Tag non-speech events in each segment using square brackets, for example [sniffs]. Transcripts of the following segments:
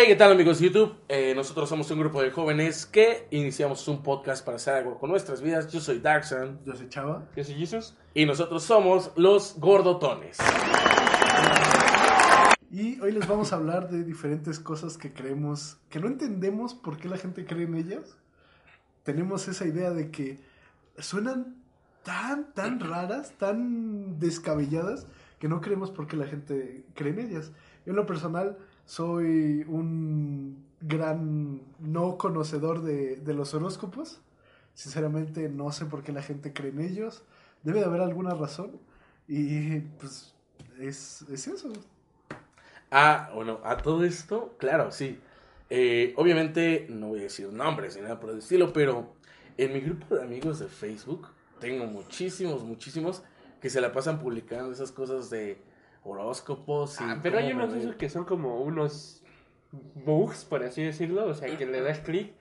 Hey, ¿qué tal amigos de YouTube? Eh, nosotros somos un grupo de jóvenes que iniciamos un podcast para hacer algo con nuestras vidas. Yo soy Darkson Yo soy Chava. Yo soy Jesus. y nosotros somos los gordotones. Y hoy les vamos a hablar de diferentes cosas que creemos, que no entendemos por qué la gente cree en ellas. Tenemos esa idea de que suenan tan, tan raras, tan descabelladas, que no creemos por qué la gente cree en ellas. Yo en lo personal soy un gran no conocedor de, de los horóscopos. Sinceramente no sé por qué la gente cree en ellos. Debe de haber alguna razón. Y pues es, es eso. Ah, bueno, a todo esto, claro, sí. Eh, obviamente no voy a decir nombres ni nada por el estilo, pero en mi grupo de amigos de Facebook tengo muchísimos, muchísimos que se la pasan publicando esas cosas de horóscopos. Y Ah, pero hay unos esos que son como unos bugs, por así decirlo. O sea, que le das clic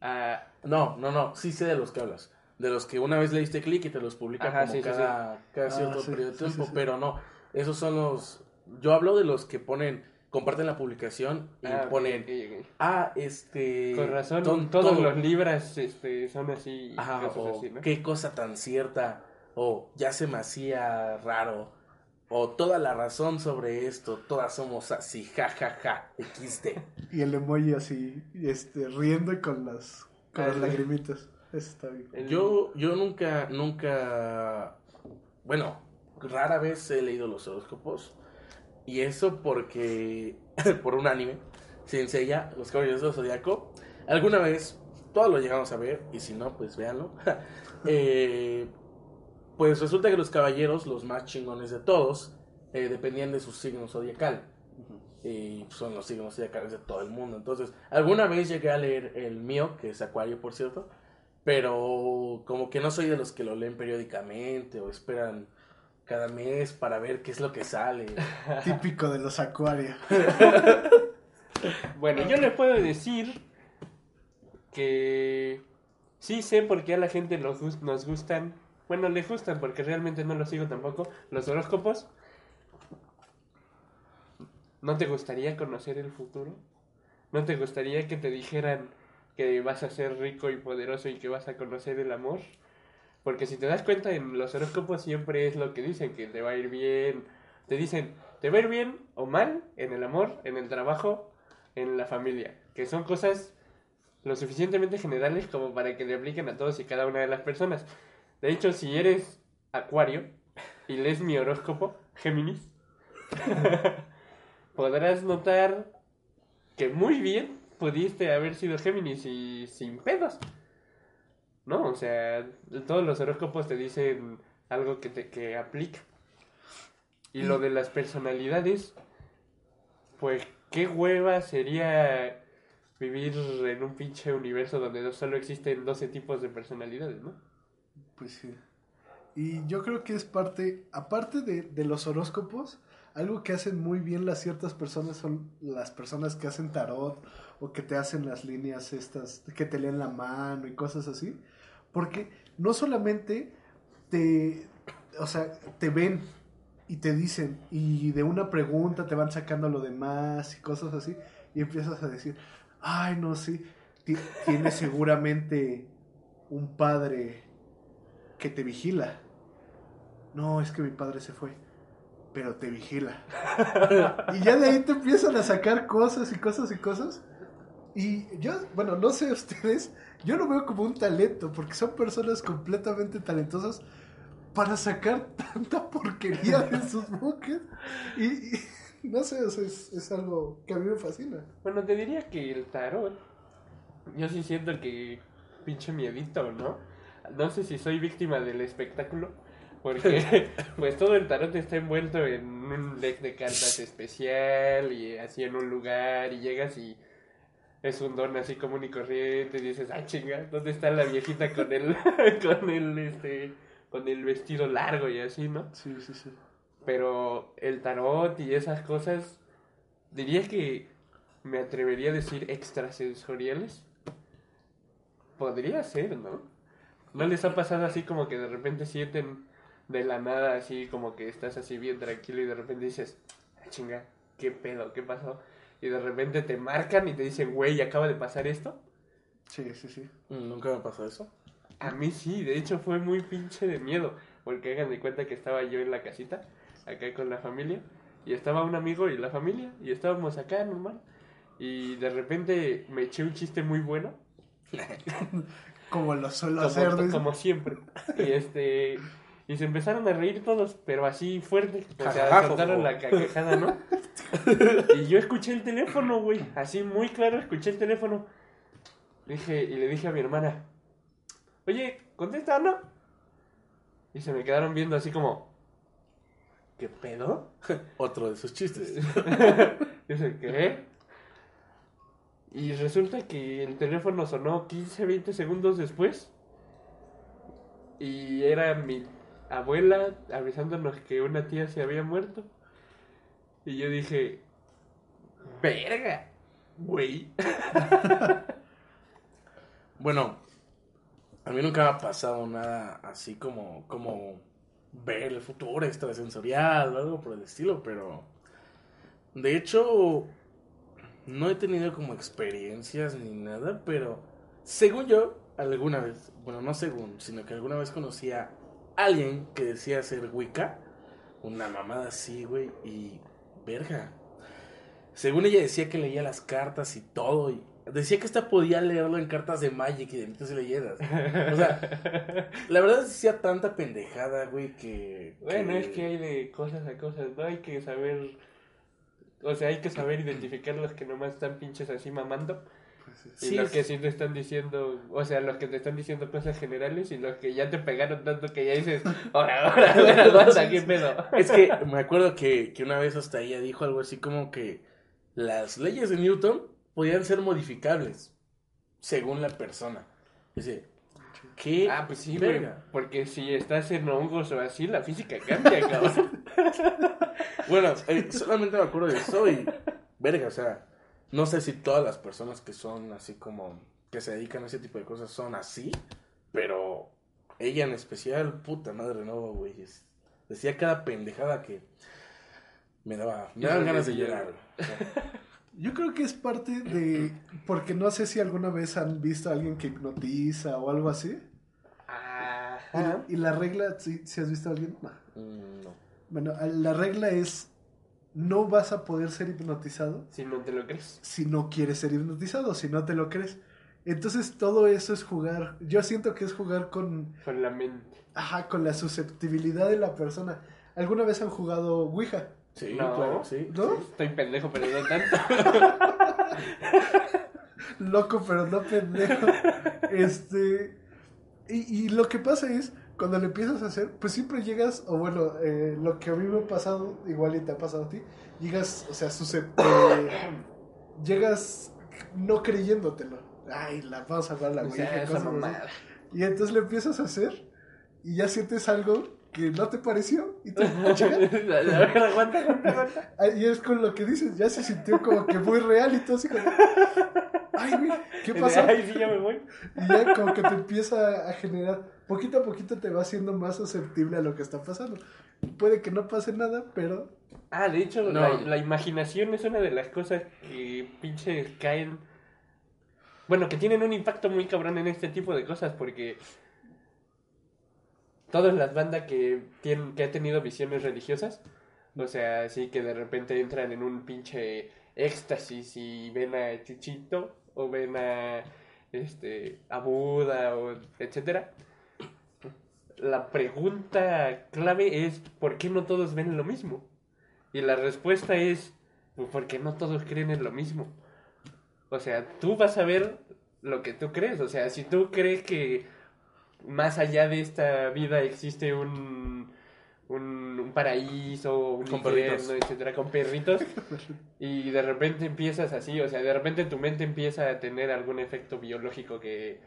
a... No, no, no, sí sé de los que hablas. De los que una vez le diste clic y te los publica Ajá, como sí, sí, cada, Ah, cierto sí, periodo de tiempo, sí, sí. pero no, esos son los... Yo hablo de los que ponen, comparten la publicación y Ah, ponen, ok, ok. ah, este... Con razón, ton- todos todo- los libras este, son así. Ajá, cosas o así, ¿no? qué cosa tan cierta, o ya se me hacía raro, o toda la razón sobre esto, todas somos así, ja, ja, ja, XD. [laughs] Y el emoji así, este, riendo y con las, con las lagrimitas. Eso está bien. Yo, yo nunca, nunca, bueno, rara vez he leído los horóscopos, y eso porque, [laughs] por un anime, se enseña Los Caballeros del Zodiaco. Alguna vez, todos lo llegamos a ver, y si no, pues véanlo. [laughs] Eh, pues resulta que los caballeros, los más chingones de todos, eh, dependían de su signo zodiacal. Y son los signos zodiacales de todo el mundo. Entonces, alguna vez llegué a leer el mío, que es Acuario, por cierto. Pero como que no soy de los que lo leen periódicamente o esperan cada mes para ver qué es lo que sale. [laughs] Típico de los acuarios. [laughs] Bueno, yo les puedo decir que sí sé por qué a la gente nos, nos gustan. Bueno, les gustan porque realmente no los sigo tampoco. Los horóscopos. ¿No te gustaría conocer el futuro? ¿No te gustaría que te dijeran que vas a ser rico y poderoso y que vas a conocer el amor? Porque si te das cuenta en los horóscopos siempre es lo que dicen, que te va a ir bien. Te dicen, te va a ir bien o mal en el amor, en el trabajo, en la familia. Que son cosas lo suficientemente generales como para que le apliquen a todos y cada una de las personas. De hecho, si eres acuario y lees mi horóscopo, Géminis, [laughs] podrás notar que muy bien pudiste haber sido Géminis y sin pedos. ¿No? O sea, todos los horóscopos te dicen algo que te que aplica. Y lo de las personalidades, pues qué hueva sería vivir en un pinche universo donde solo existen 12 tipos de personalidades, ¿no? Pues sí. Y yo creo que es parte, aparte de, de los horóscopos, algo que hacen muy bien las ciertas personas son las personas que hacen tarot o que te hacen las líneas estas, que te leen la mano y cosas así. Porque no solamente te, o sea, te ven y te dicen y de una pregunta te van sacando lo demás y cosas así y empiezas a decir, ay, no, sí, ti- tienes seguramente un padre que te vigila. No, es que mi padre se fue, pero te vigila. [laughs] y ya de ahí te empiezan a sacar cosas y cosas y cosas. Y yo, bueno, no sé ustedes, yo lo veo como un talento, porque son personas completamente talentosas para sacar [laughs] tanta porquería de [laughs] sus buques. Y, y no sé, o sea, es, es algo que a mí me fascina. Bueno, te diría que el tarot, yo sí siento que pinche miedito, ¿no? No sé si soy víctima del espectáculo, Porque [laughs] pues todo el tarot está envuelto en un deck de cartas especial y así en un lugar y llegas y es un don así común y corriente y dices, ah chinga, ¿dónde está la viejita con el, [laughs] con el este, con el vestido largo y así, ¿no? Sí, sí, sí. Pero el tarot y esas cosas, diría que me atrevería a decir extrasensoriales. Podría ser, ¿no? ¿No les ha pasado así como que de repente sienten de la nada así como que estás así bien tranquilo y de repente dices, ah, chinga, ¿qué pedo? ¿Qué pasó? Y de repente te marcan y te dicen, güey, acaba de pasar esto. Sí, sí, sí. Mm, Nunca me pasó eso. A mí sí, de hecho fue muy pinche de miedo, porque hagan de cuenta que estaba yo en la casita, acá con la familia, y estaba un amigo y la familia, y estábamos acá normal, y de repente me eché un chiste muy bueno, [laughs] Como lo suelo como, hacer. como siempre, y este, y se empezaron a reír todos, pero así fuerte, o sea, soltaron la carcajada, ¿no? [laughs] Y yo escuché el teléfono, güey, así muy claro escuché el teléfono, dije, y le dije a mi hermana, oye, contesta, ¿no? Y se me quedaron viendo así como, ¿qué pedo? Otro de sus chistes. [laughs] Dice, ¿qué? Y resulta que el teléfono sonó 15, 20 segundos después. Y era mi abuela avisándonos que una tía se había muerto. Y yo dije, verga, güey. [laughs] Bueno, a mí nunca me ha pasado nada así como, como ver el futuro extrasensorial o algo por el estilo, pero de hecho no he tenido como experiencias ni nada, pero según yo, alguna vez, bueno, no según, sino que alguna vez conocí a alguien que decía ser Wicca, una mamada así, güey, y verga. Según ella decía que leía las cartas y todo, y decía que hasta podía leerlo en cartas de Magic y de mitos y leyendas. O sea, [laughs] la verdad decía tanta pendejada, güey, que... Bueno, es que hay de cosas a cosas, ¿no? Hay que saber. O sea, hay que saber identificar los que nomás están pinches así mamando. Pues sí. Y Sí, los que sí te están diciendo, o sea, los que te están diciendo cosas generales y los que ya te pegaron tanto que ya dices, [laughs] ahora, ahora, ahora, aguanta, qué pedo. Es que [laughs] me acuerdo que, que una vez hasta ella dijo algo así como que las leyes de Newton podían ser modificables según la persona. Dice, ¿qué? Ah, pues sí, verga? porque si estás en hongos o así, la física cambia, cabrón. [laughs] [laughs] Bueno, eh, solamente me acuerdo de eso y, verga, o sea, no sé si todas las personas que son así como, que se dedican a ese tipo de cosas son así, pero ella en especial, puta madre, no, güey. Decía cada pendejada que me daba, me daban ganas de llorar. [laughs] Yo creo que es parte de. Porque no sé si alguna vez han visto a alguien que hipnotiza o algo así. Ajá. Y, y la regla, ¿sí, sí has visto a alguien? No. mm, no. Bueno, la regla es: no vas a poder ser hipnotizado Si no te lo crees. si no quieres ser hipnotizado, si no te lo crees. Entonces todo eso es jugar. Yo siento que es jugar con, Con la mente. ajá, con la susceptibilidad de la persona. ¿Alguna vez han jugado Ouija? Sí, No. claro, sí. ¿No? Estoy pendejo, pero no tanto. [laughs] Loco, pero no pendejo. [laughs] Este. Y, y lo que pasa es, cuando le empiezas a hacer, pues siempre llegas, o bueno, eh, lo que a mí me ha pasado, igual y te ha pasado a ti, llegas, o sea, eh, [coughs] llegas no creyéndotelo. Ay, la vamos a hablar la O Ouija, sea. Y entonces le empiezas a hacer, y ya sientes algo que no te pareció, y ver, aguanta, aguanta, aguanta. Y es con lo que dices, ya se sintió como que muy real y todo así como, ay, güey, ¿qué pasó? Ay, sí, ya me voy. Y ya como que te empieza a generar, poquito a poquito te va haciendo más susceptible a lo que está pasando. Puede que no pase nada, pero Ah, de hecho, No. la, la imaginación es una de las cosas que pinches caen. Bueno, que tienen un impacto muy cabrón en este tipo de cosas, porque todas las bandas que tienen, que han tenido visiones religiosas, o sea, así que de repente entran en un pinche éxtasis y ven a Chuchito, o ven a este a Buda, o etcétera. La pregunta clave es ¿por qué no todos ven lo mismo? Y la respuesta es, pues porque no todos creen en lo mismo. O sea, tú vas a ver lo que tú crees. O sea, si tú crees que más allá de esta vida existe un, un, un paraíso, un Con infierno, perritos. etcétera, con perritos. [laughs] y de repente empiezas así, o sea, de repente tu mente empieza a tener algún efecto biológico que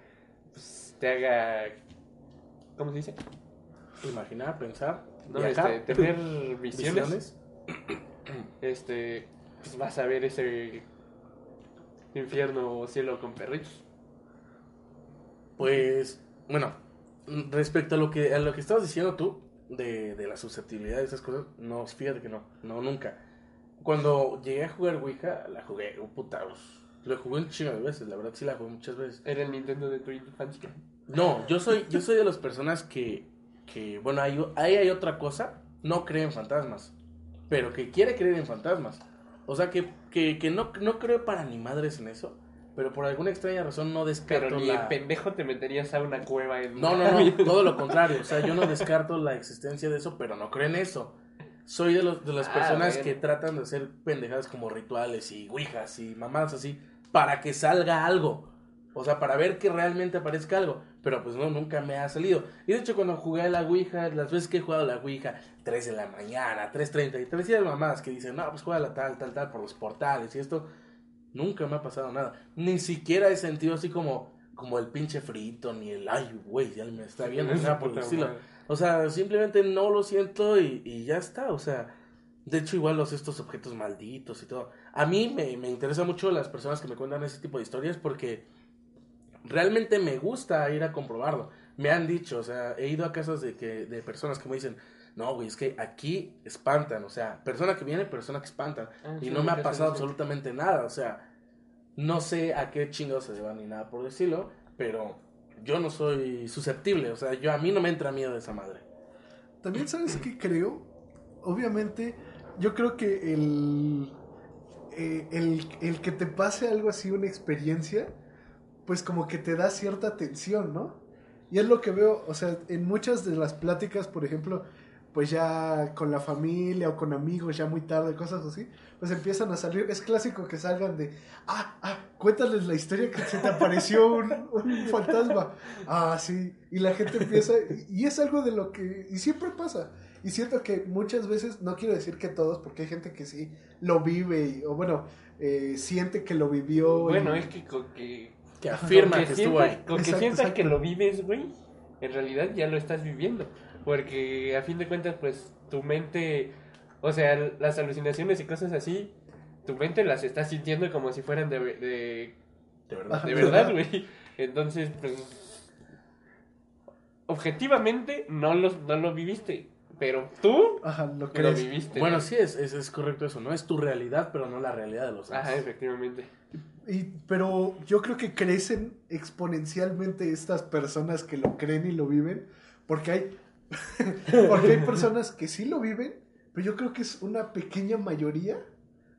pues, te haga. ¿Cómo se dice? Imaginar, pensar, No, este, tener [clears throat] visiones. visiones. [clears throat] Este, pues vas a ver ese infierno o cielo con perritos. Pues, bueno, respecto a lo que a lo que estabas diciendo tú, de, de la susceptibilidad de esas cosas, no, fíjate que no, no, nunca. Cuando llegué a jugar Ouija, la jugué, un puta, pues, lo jugué un chingo de veces, la verdad sí la jugué muchas veces. Era el Nintendo de tu infancia. No, yo soy, yo soy de las personas que, que bueno, ahí, ahí hay otra cosa, no cree en fantasmas, pero que quiere creer en fantasmas. O sea, que, que, que no, no creo para ni madres en eso, pero por alguna extraña razón no descarto Pero ni la... en pendejo te meterías a una cueva en... No, no, no, todo lo [laughs] contrario. O sea, yo no descarto la existencia de eso, pero no creo en eso. Soy de, los, de las Ah, personas bueno. que tratan de hacer pendejadas como rituales y ouijas y mamadas así para que salga algo. O sea, para ver que realmente aparezca algo. Pero pues no, nunca me ha salido. Y de hecho, cuando jugué a la ouija, las veces que he jugado a la ouija, 3 de la mañana, 3.33, y hay mamadas que dicen, no, pues juega la tal, tal, tal, por los portales y esto. Nunca me ha pasado nada. Ni siquiera he sentido así como, como el pinche frito, ni el ay, güey, ya me está viendo, [laughs] nada por el Puta estilo. madre. O sea, simplemente no lo siento y, y ya está. O sea, de hecho, igual los estos objetos malditos y todo. A mí me, me interesa mucho las personas que me cuentan ese tipo de historias porque realmente me gusta ir a comprobarlo. Me han dicho, o sea, he ido a casas de, que, de personas que me dicen, no, güey, es que aquí espantan. O sea, persona que viene, persona que espantan. Ah, y sí, no me ha pasado absolutamente nada. O sea, no sé a qué chingados se deban ni nada por decirlo, pero yo no soy susceptible. O sea, yo a mí no me entra miedo de esa madre. También sabes qué creo. Obviamente, yo creo que el, eh, el, el que te pase algo así, una experiencia, pues como que te da cierta tensión, ¿no? Y es lo que veo, o sea, en muchas de las pláticas, por ejemplo, pues ya con la familia o con amigos, ya muy tarde, cosas así, pues empiezan a salir, es clásico que salgan de, ah, ah, cuéntales la historia que se te apareció un, un fantasma. Ah, sí, y la gente empieza, y, y es algo de lo que, y siempre pasa, y siento que muchas veces, no quiero decir que todos, porque hay gente que sí lo vive, y- o bueno, eh, siente que lo vivió. y- Bueno, es que con que... Que afirma con que, que estuvo sientas- ahí. Con que Exacto, sientas exacto. que lo vives, güey, en realidad ya lo estás viviendo. Porque a fin de cuentas, pues tu mente, o sea, las alucinaciones y cosas así, tu mente las está sintiendo como si fueran de, de, De verdad. De verdad, güey. Entonces, pues, objetivamente no, los, no lo viviste, pero tú Ajá, lo lo crees. viviste. Bueno, ¿no? sí, es, es, es correcto eso, ¿no? Es tu realidad, pero no la realidad de los demás. Ajá, efectivamente. Y, pero yo creo que crecen exponencialmente estas personas que lo creen y lo viven, porque hay, [laughs] porque hay personas que sí lo viven, pero yo creo que es una pequeña mayoría,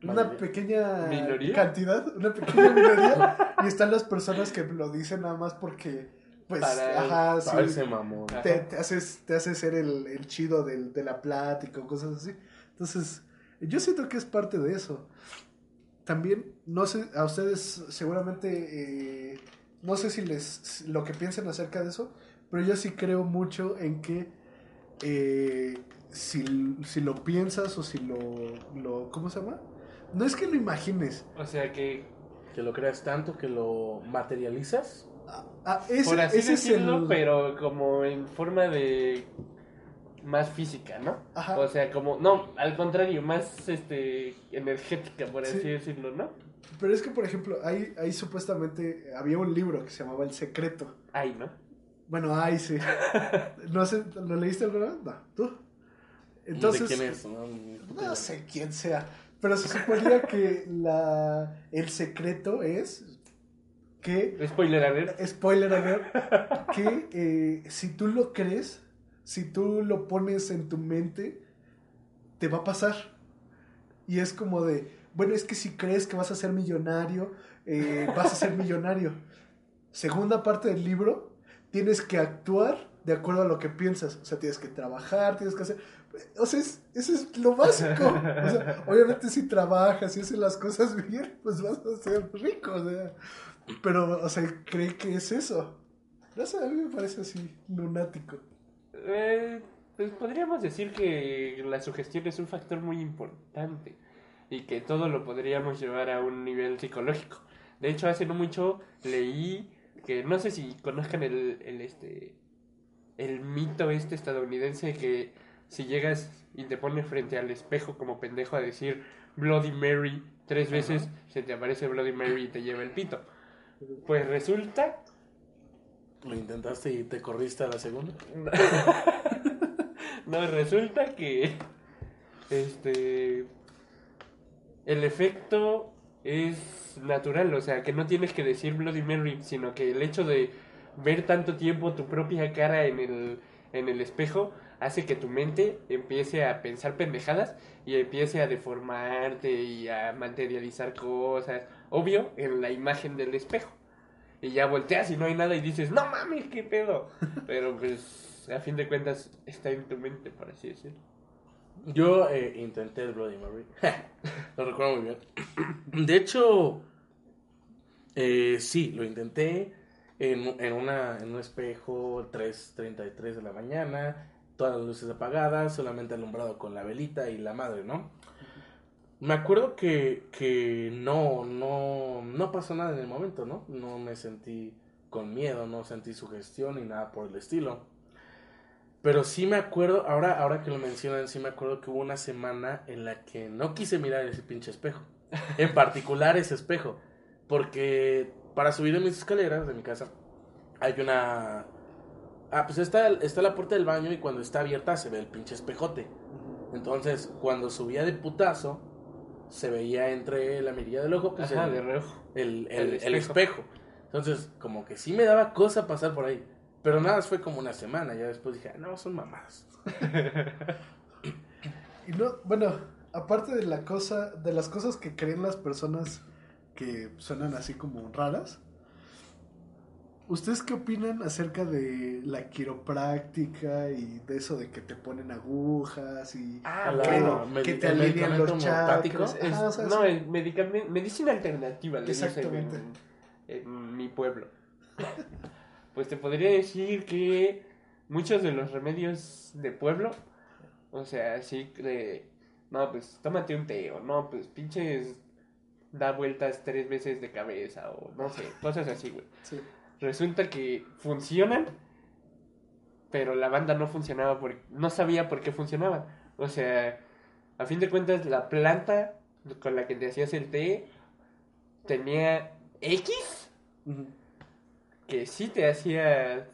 una pequeña ¿Minoría? cantidad, una pequeña minoría, y están las personas que lo dicen nada más porque, pues, Para- ajá, sí, Ay, ese mamón. Ajá. te, te haces, te hace ser el, el chido del- de la plática o cosas así. Entonces, yo siento que es parte de eso. También, no sé, a ustedes seguramente, eh, no sé si les, lo que piensen acerca de eso, pero yo sí creo mucho en que eh, si, si lo piensas o si lo, lo, ¿cómo se llama? No es que lo imagines. O sea que, Que lo creas tanto que lo materializas. Ah, ah, ese, por así ese es decirlo, el... pero como en forma de más física, ¿no? Ajá. O sea, como, no, al contrario, más este energética, por así Sí. decirlo, ¿no? Pero es que, por ejemplo, ahí, ahí supuestamente había un libro que se llamaba El Secreto. Ay, ¿no? Bueno, ahí sí. [laughs] No sé, ¿lo leíste alguna vez? No, ¿tú? Entonces, ¿De quién es? No, no sé quién sea, pero se suponía que la, el secreto es que, Spoiler alert. spoiler alert, [laughs] que eh, si tú lo crees, si tú lo pones en tu mente, te va a pasar. Y es como de, bueno, es que si crees que vas a ser millonario, eh, vas a ser millonario. Segunda parte del libro, tienes que actuar de acuerdo a lo que piensas. O sea, tienes que trabajar, tienes que hacer... O sea, es- eso es lo básico. O sea, [laughs] obviamente si trabajas y haces las cosas [laughs] bien, pues vas a ser rico. O sea, pero, o sea, cree que es eso. No sé, a mí me parece así, lunático. Eh, pues podríamos decir que la sugestión es un factor muy importante y que todo lo podríamos llevar a un nivel psicológico. De hecho, hace no mucho leí que no sé si conozcan el, el este el mito este estadounidense que si llegas y te pones frente al espejo como pendejo a decir Bloody Mary tres veces, se te aparece Bloody Mary y te lleva el pito. Pues resulta Lo intentaste y te corriste a la segunda. [laughs] No, resulta que este el efecto es natural, o sea, que no tienes que decir Bloody Mary, sino que el hecho de ver tanto tiempo tu propia cara en el, en el espejo hace que tu mente empiece a pensar pendejadas y empiece a deformarte y a materializar cosas, obvio, en la imagen del espejo. Y ya volteas y no hay nada y dices, no mames, qué pedo. [laughs] Pero pues, a fin de cuentas, está en tu mente, por así decirlo. Yo eh, intenté el Bloody Mary. [laughs] lo recuerdo muy bien. [clears throat] De hecho, eh, sí, lo intenté en, en, una, en un espejo 3.33 de la mañana, todas las luces apagadas, solamente alumbrado con la velita y la madre, ¿no? Me acuerdo que, que no, no, no pasó nada en el momento, ¿no? No me sentí con miedo, no sentí sugestión ni nada por el estilo. Pero sí me acuerdo, ahora, ahora que lo mencionan, sí me acuerdo que hubo una semana en la que no quise mirar ese pinche espejo. En [laughs] particular ese espejo. Porque para subir en mis escaleras de mi casa hay una... Ah, pues está, está la puerta del baño y cuando está abierta se ve el pinche espejote. Entonces, cuando subía de putazo, se veía entre la mirilla del ojo, pues Ajá, el, de reojo. el, el- El el espejo. Entonces, como que sí me daba cosa pasar por ahí. Pero nada, más fue como una semana. Ya después dije, "Ah, no, son mamadas. [laughs] Y no, bueno, aparte de la cosa, de las cosas que creen las personas que suenan así como raras, ¿ustedes qué opinan acerca de la quiropráctica y de eso de que te ponen agujas y Ah, la- que, no, que te alinean los chakras? Es- Ajá, o sea, no, es medicina alternativa, le dicen Exactamente. en, en mi pueblo. [laughs] pues te podría decir que muchos de los remedios de pueblo, o sea, así de, no, pues tómate un té, o no, pues pinches, da vueltas tres veces de cabeza, o no sé, cosas así, güey. [laughs] Sí. Resulta que funcionan, pero la banda no funcionaba porque no sabía por qué funcionaban. O sea, a fin de cuentas, la planta con la que te hacías el té tenía X. que sí te hacía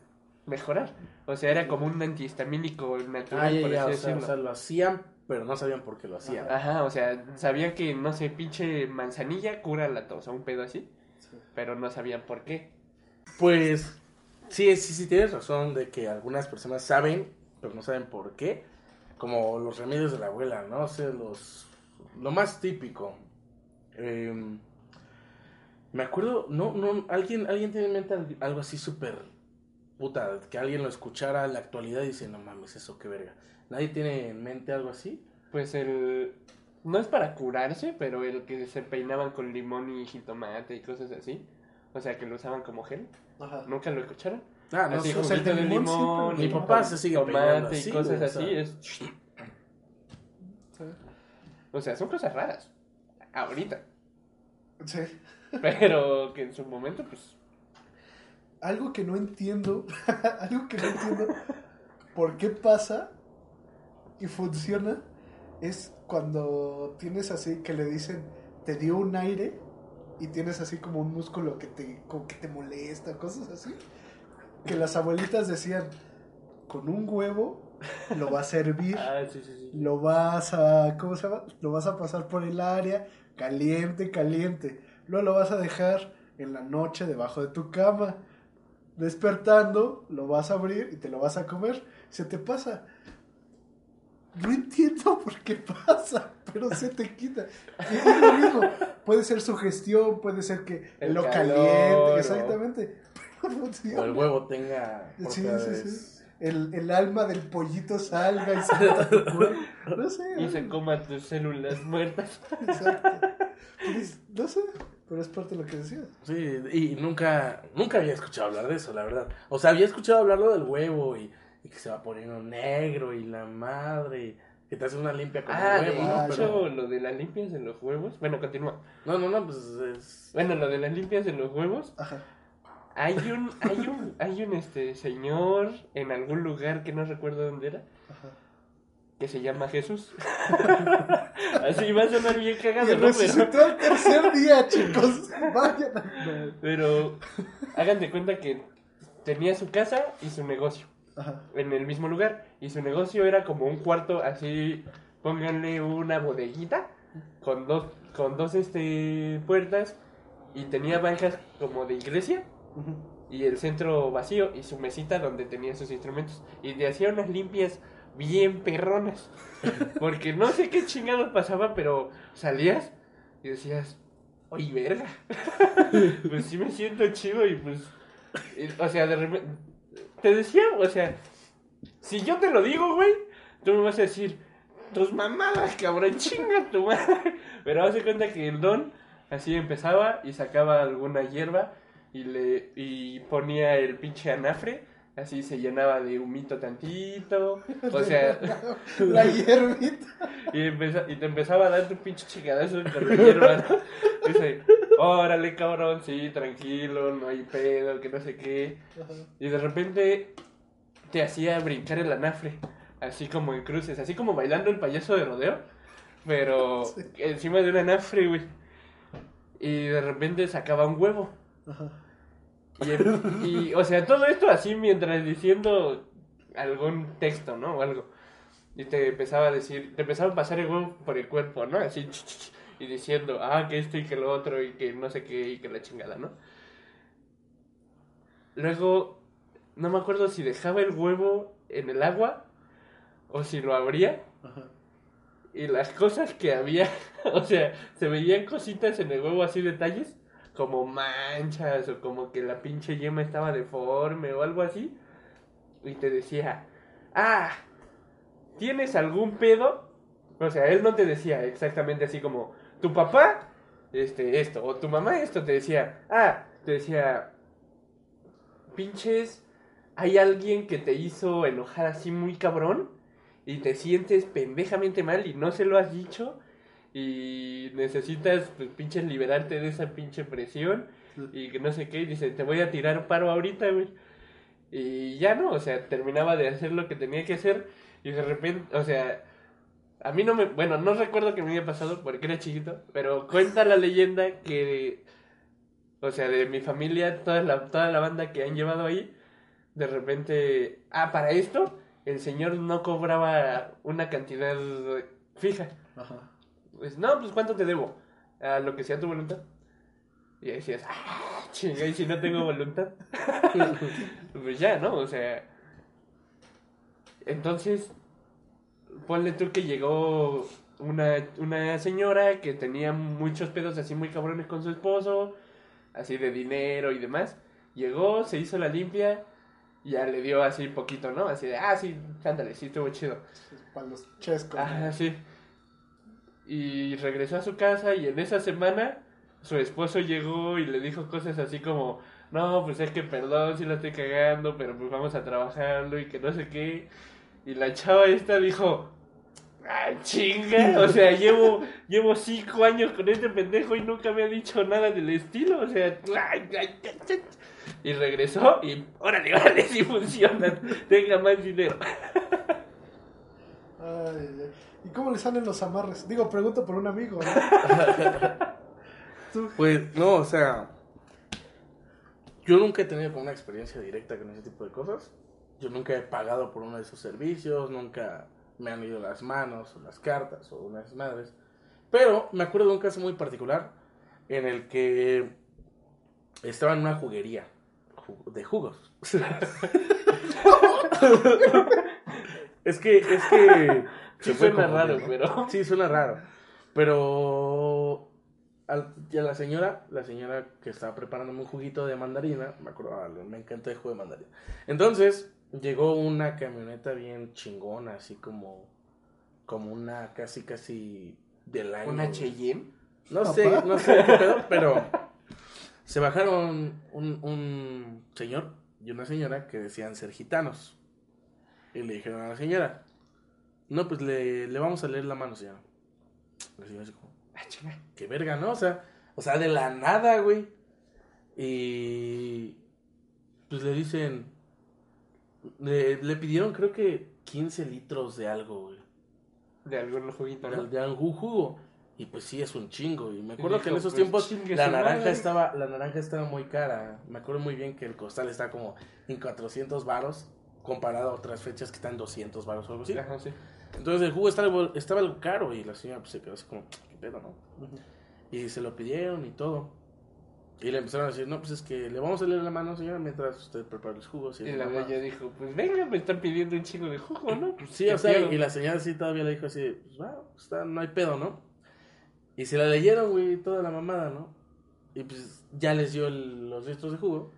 mejorar. O sea, era como un antihistamínico natural, Ah, ya, por ya, así o sea, decirlo. o sea, lo hacían, pero no sabían por qué lo hacían. Ajá, o sea, sabían que, no sé, pinche manzanilla cura la tos, o un pedo así, Sí. pero no sabían por qué. Pues sí, sí, sí, tienes razón de que algunas personas saben, pero no saben por qué. Como los remedios de la abuela, ¿no? O sea, los, lo más típico. Em, me acuerdo, no, no, alguien, alguien tiene en mente al- algo así súper puta, que alguien lo escuchara en la actualidad y dice, no mames, eso qué verga. ¿Nadie tiene en mente algo así? Pues el... No es para curarse, pero el que se peinaban con limón y jitomate y cosas así. O sea, que lo usaban como gel. Ajá. ¿Nunca lo escucharon? Ah, no así, o sea, el de limón sí, limón, Mi papá se sigue peinando tomate así, y cosas así. Es... [sniffs] O sea, son cosas raras. Ahorita. Sí. Pero que en su momento, pues... Algo que no entiendo, [laughs] algo que no entiendo por qué pasa y funciona es cuando tienes así que le dicen te dio un aire y tienes así como un músculo que te como que te molesta, cosas así. Que las abuelitas decían con un huevo lo vas a hervir, [laughs] Ah, sí, sí, sí. lo vas a ¿cómo se llama? Lo vas a pasar por el área caliente, caliente. Luego lo vas a dejar en la noche debajo de tu cama. Despertando, lo vas a abrir y te lo vas a comer. Se te pasa. No entiendo por qué pasa, pero se te quita. Y es lo mismo. Puede ser sugestión, puede ser que El lo calor, caliente, exactamente. Pero O el huevo tenga Sí, sí, sí. El, el alma del pollito salga y. No sé. Y se coma tus células muertas. Exacto. Pues, no sé, pero es parte de lo que decías. Sí, y nunca, nunca había escuchado hablar de eso, la verdad. O sea, había escuchado hablarlo del huevo y, y que se va poniendo negro y la madre, y que te hace una limpia con Ah, el de huevo, ¿no? hecho, Pero- lo de las limpias en los huevos. Bueno, continúa. no, no, no, pues es... Bueno, lo de las limpias en los huevos. Ajá. Hay un, hay un, hay un este señor en algún lugar que no recuerdo dónde era, Ajá. Que se llama Jesús. [laughs] Así va a sonar bien Y cagado, ¿no? Pero, resucitó al tercer día, chicos. [laughs] Vayan. a- pero hagan de cuenta que tenía su casa y su negocio Ajá. en el mismo lugar. Y su negocio era como un cuarto así, pónganle una bodeguita con dos, con dos este, puertas y tenía bancas como de iglesia. Y el centro vacío y su mesita donde tenía sus instrumentos y te hacía unas limpias bien perronas. Porque no sé qué chingados pasaba pero salías y decías oye verga [laughs] pues sí me siento chido y pues o sea de repente te decía o sea si yo te lo digo güey tú me vas a decir tus mamadas cabrón chinga tu madre pero haz de cuenta que el don así empezaba y sacaba alguna hierba y le y ponía el pinche anafre, así se llenaba de humito tantito, [laughs] o sea, La hierbita. [laughs] y, empeza- y te empezaba a dar tu pinche chingadazo con la hierba, ¿no? Dice, órale cabrón, sí, tranquilo, no hay pedo, que no sé qué, Ajá. y de repente te hacía brincar el anafre, así como en cruces, así como bailando el payaso de rodeo, pero Sí. encima de un anafre, güey. Y de repente sacaba un huevo. Ajá. Y, y, o sea, todo esto así mientras diciendo algún texto, ¿no? O algo. Y te empezaba a decir, te empezaba a pasar el huevo por el cuerpo, ¿no? Así, ch, ch, ch, y diciendo, ah, que esto y que lo otro, y que no sé qué, y que la chingada, ¿no? Luego, no me acuerdo si dejaba el huevo en el agua o si lo abría. Ajá. Y las cosas que había, [laughs] o sea, se veían cositas en el huevo así, detalles, como manchas o como que la pinche yema estaba deforme o algo así. Y te decía, ah, ¿tienes algún pedo? O sea, él no te decía exactamente así como, tu papá, este, esto, o tu mamá esto, te decía, ah, te decía, pinches, hay alguien que te hizo enojar así muy cabrón y te sientes pendejamente mal y no se lo has dicho y necesitas pues liberarte de esa pinche presión y que no sé qué, y dice, te voy a tirar paro ahorita, güey. Y ya no, o sea, terminaba de hacer lo que tenía que hacer y de repente, o sea, a mí no me, bueno, no recuerdo que me había pasado porque era chiquito, pero cuenta la leyenda que, o sea, de mi familia, toda la, toda la banda que han llevado ahí, de repente, ah, para esto, el señor no cobraba una cantidad fija. Ajá. Pues, no, pues ¿cuánto te debo? A lo que sea tu voluntad. Y ahí decías, ah, chinga, y si no tengo voluntad. [laughs] pues ya, ¿no? O sea. Entonces, ponle tú que llegó una, una señora que tenía muchos pedos así muy cabrones con su esposo, así de dinero y demás. Llegó, se hizo la limpia, ya le dio así poquito, ¿no? Así de, ah, sí, ándale, sí, estuvo chido. Para los chescos. Ah, sí. Y regresó a su casa y en esa semana su esposo llegó y le dijo cosas así como, no, pues es que perdón si la estoy cagando, pero pues vamos a trabajarlo y que no sé qué. Y la chava esta dijo, ay, chinga, o sea, llevo, llevo cinco años con este pendejo y nunca me ha dicho nada del estilo, o sea, y regresó y, órale, órale, si funcionan, tenga más dinero. Ay. ¿Y cómo le salen los amarres? Digo, pregunto por un amigo. ¿no? [laughs] Pues, no, o sea, yo nunca he tenido como una experiencia directa con ese tipo de cosas. Yo nunca he pagado por uno de esos servicios, nunca me han ido las manos o las cartas o unas madres. Pero me acuerdo de un caso muy particular en el que estaba en una juguería ju- de jugos. [laughs] [laughs] es que, es que... Sí fue suena como raro, pero... [laughs] Sí, suena raro. Pero al- ya la señora, la señora que estaba preparándome un juguito de mandarina, me acuerdo, ah, me encanta el jugo de mandarina. Entonces, llegó una camioneta bien chingona, así como como una casi casi del año. ¿Una Cheyenne? No Papá. sé, no sé qué pedo, pero se bajaron un, un señor y una señora que decían ser gitanos. Y le dijeron a la señora, no, pues le, le vamos a leer la mano, señora. Así como, Ah, chinga. qué verga, ¿no? O sea, o sea, de la nada, güey. Y pues le dicen, le, le pidieron creo que 15 litros de algo, güey. De algún juguito, ¿no? De, de algún jugo. Y pues sí, es un chingo. Y me acuerdo dijo, que en esos pues, tiempos la naranja madre. estaba la naranja estaba muy cara. Me acuerdo muy bien que el costal está como en 400 varos comparado a otras fechas que están en 200 varos o algo así. Ajá, sí. Entonces el jugo estaba, estaba algo caro y la señora pues, se quedó así como, ¿qué pedo, no? Y se lo pidieron y todo. Y le empezaron a decir, no, pues es que le vamos a leer la mano, señora, mientras usted prepara los jugos. Y la mamá. doña dijo, pues venga, me están pidiendo un chingo de jugo, ¿no? [laughs] Sí, ¿Qué o sea, pedo? y la señora sí todavía le dijo así, pues va, está, no hay pedo, ¿no? Y se la leyeron, güey, toda la mamada, ¿no? Y pues ya les dio el- los litros de jugo.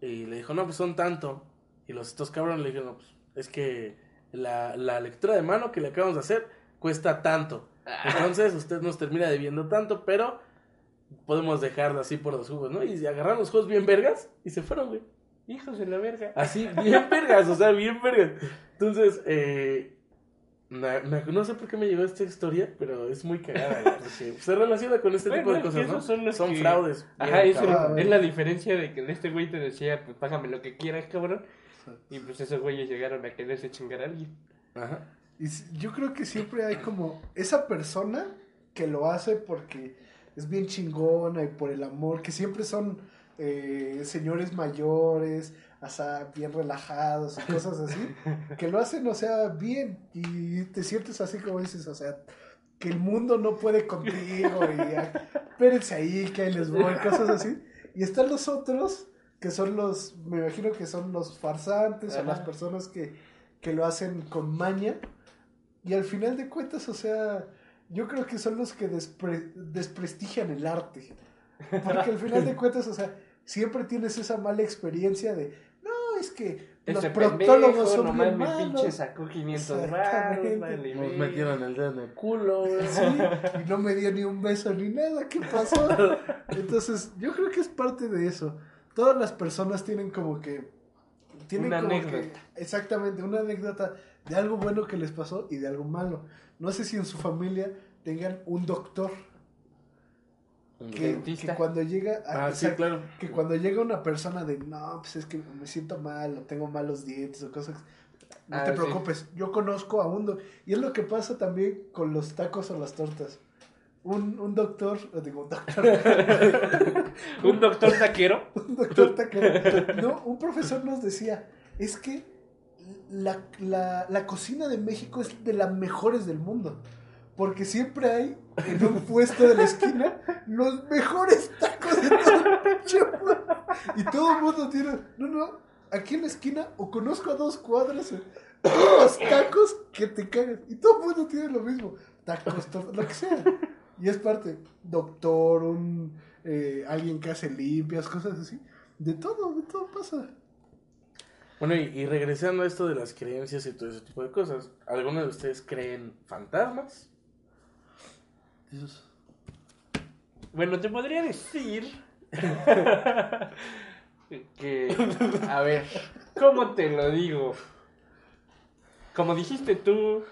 Y le dijo, no, pues son tanto. Y los estos cabrones le dijeron, no, pues es que la, la lectura de mano que le acabamos de hacer cuesta tanto. Entonces usted nos termina debiendo tanto, pero podemos dejarlo así por los jugos, ¿no? Y agarraron los jugos bien vergas y se fueron, güey. Hijos de la verga. Así, bien [laughs] vergas, o sea, bien vergas. Entonces, eh, na- na- no sé por qué me llegó esta historia, pero es muy cagada, güey, porque se relaciona con este tipo de cosas, ¿no? esos son los que- fraudes. Ajá, eso es la diferencia de que este güey te decía, pues págame lo que quieras, cabrón. [laughs] Y pues esos güeyes llegaron a quererse chingar a alguien. Ajá. Y yo creo que siempre hay como esa persona que lo hace porque es bien chingona y por el amor, que siempre son eh, señores mayores, sea, bien relajados y cosas así, [laughs] que lo hacen, o sea, bien y te sientes así como dices, o sea, que el mundo no puede contigo y espérense ahí, que ahí les voy, cosas así. Y están los otros, que son los, me imagino que son los farsantes o Ajá. las personas que, que lo hacen con maña. Y al final de cuentas, o sea, yo creo que son los que despre- desprestigian el arte. Porque al final de [laughs] cuentas, o sea, siempre tienes esa mala experiencia de, no, es que los Este proctólogos son nomás bien me malos. pinche sacó 500 Exactamente. baros, vale, Nos metieron el dedo en el culo, güey. Sí, y no me dio ni un beso ni nada, ¿qué pasó? [laughs] Entonces, yo creo que es parte de eso. Todas las personas tienen como que... Tienen Una como que- anécdota. exactamente, una anécdota de algo bueno que les pasó y de algo malo. No sé si en su familia tengan un doctor que, que cuando llega... a- Ah, sí, claro. Que cuando llega una persona de, no, pues es que me siento mal o tengo malos dientes o cosas... No Ah, te sí. preocupes, yo conozco a un... Y es lo que pasa también con los tacos o las tortas. Un, un doctor, digo, un doctor, [laughs] Un doctor taquero. [laughs] un doctor taquero, no, un profesor nos decía, es que la, la, la cocina de México es de las mejores del mundo. Porque siempre hay en un puesto de la esquina los mejores tacos de todo el. Y todo el mundo tiene, no, no, aquí en la esquina o conozco a dos cuadras unos tacos que te cagan. Y todo el mundo tiene lo mismo, tacos, lo que sea. Y es parte, doctor, un eh, alguien que hace limpias, cosas así. De todo, de todo pasa. Bueno, y, y regresando a esto de las creencias y todo ese tipo de cosas, ¿alguno de ustedes creen fantasmas? Bueno, te podría decir [laughs] que, a ver, ¿cómo te lo digo? Como dijiste tú,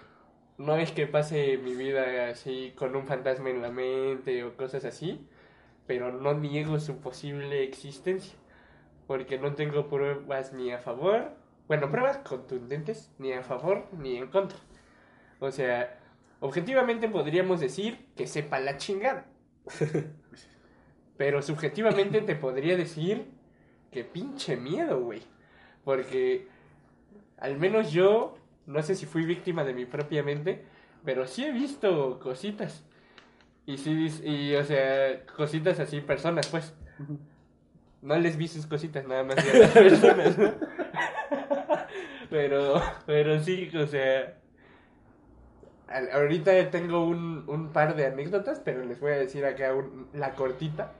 no es que pase mi vida así con un fantasma en la mente o cosas así, pero no niego su posible existencia, porque no tengo pruebas ni a favor, bueno, pruebas contundentes, ni a favor ni en contra. O sea, objetivamente podríamos decir que sepa la chingada. Pero subjetivamente te podría decir que pinche miedo, güey. Porque al menos yo, no sé si fui víctima de mi propia mente, pero sí he visto cositas. Y sí, y o sea, cositas así, personas, pues. No les vi sus cositas, nada más a las [laughs] personas. ¿no? pero, pero sí, o sea. Ahorita tengo un, un par de anécdotas, pero les voy a decir acá un- la cortita.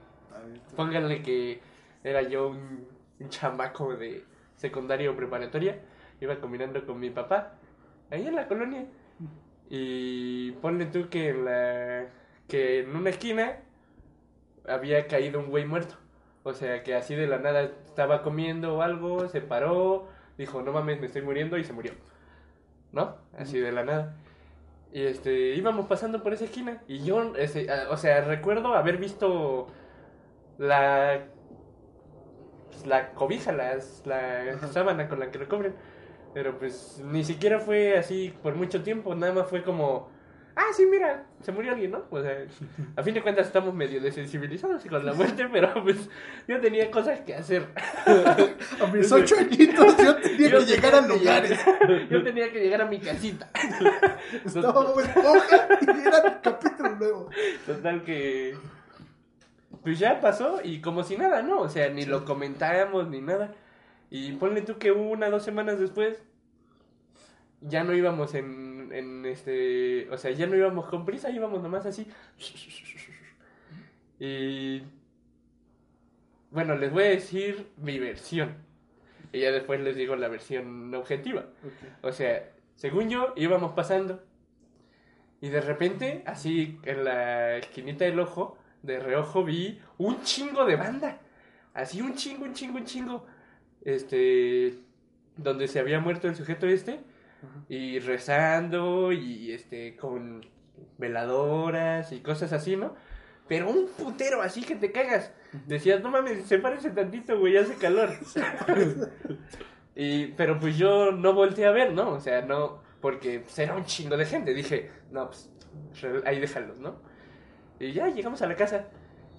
Pónganle que era yo un, un chamaco de secundaria o preparatoria. Iba caminando con mi papá, ahí en la colonia. Y ponle tú que en la que en una esquina había caído un güey muerto. O sea, que así de la nada estaba comiendo o algo, se paró, dijo, no mames, me estoy muriendo y se murió. ¿No? Así de la nada. Y este, íbamos pasando por esa esquina y yo, ese, ah, o sea, recuerdo haber visto la pues, la cobija, las, la sábana con la que lo cubren. Pero pues ni siquiera fue así por mucho tiempo, nada más fue como, ah, sí, mira, se murió alguien, ¿no? O sea, a fin de cuentas estamos medio desensibilizados con la muerte, [laughs] pero pues yo tenía cosas que hacer. [laughs] A mis ocho añitos yo tenía Yo que llegar a lugares. llegar- [laughs] Yo tenía que llegar a mi casita. Estaba Esponja y era capítulo nuevo. Total que. Pues ya pasó y como si nada, ¿no? O sea, ni lo comentábamos ni nada. Y ponle tú que una, dos semanas después. Ya no íbamos en, en este. O sea, ya no íbamos con prisa, íbamos nomás así. Y. Bueno, les voy a decir mi versión. Y ya después les digo la versión objetiva. O sea, según yo, íbamos pasando. Y de repente, así en la esquinita del ojo, de reojo vi un chingo de banda. Así un chingo, un chingo, un chingo. Este. Donde se había muerto el sujeto este. Y rezando y este. con veladoras y cosas así, ¿no? Pero un putero así que te cagas. Decías, no mames, se parece tantito, güey, hace calor. [laughs] y, pero pues yo no volteé a ver, ¿no? O sea, no, porque pues, era un chingo de gente. Dije, no, pues ahí déjalos, ¿no? Y ya llegamos a la casa.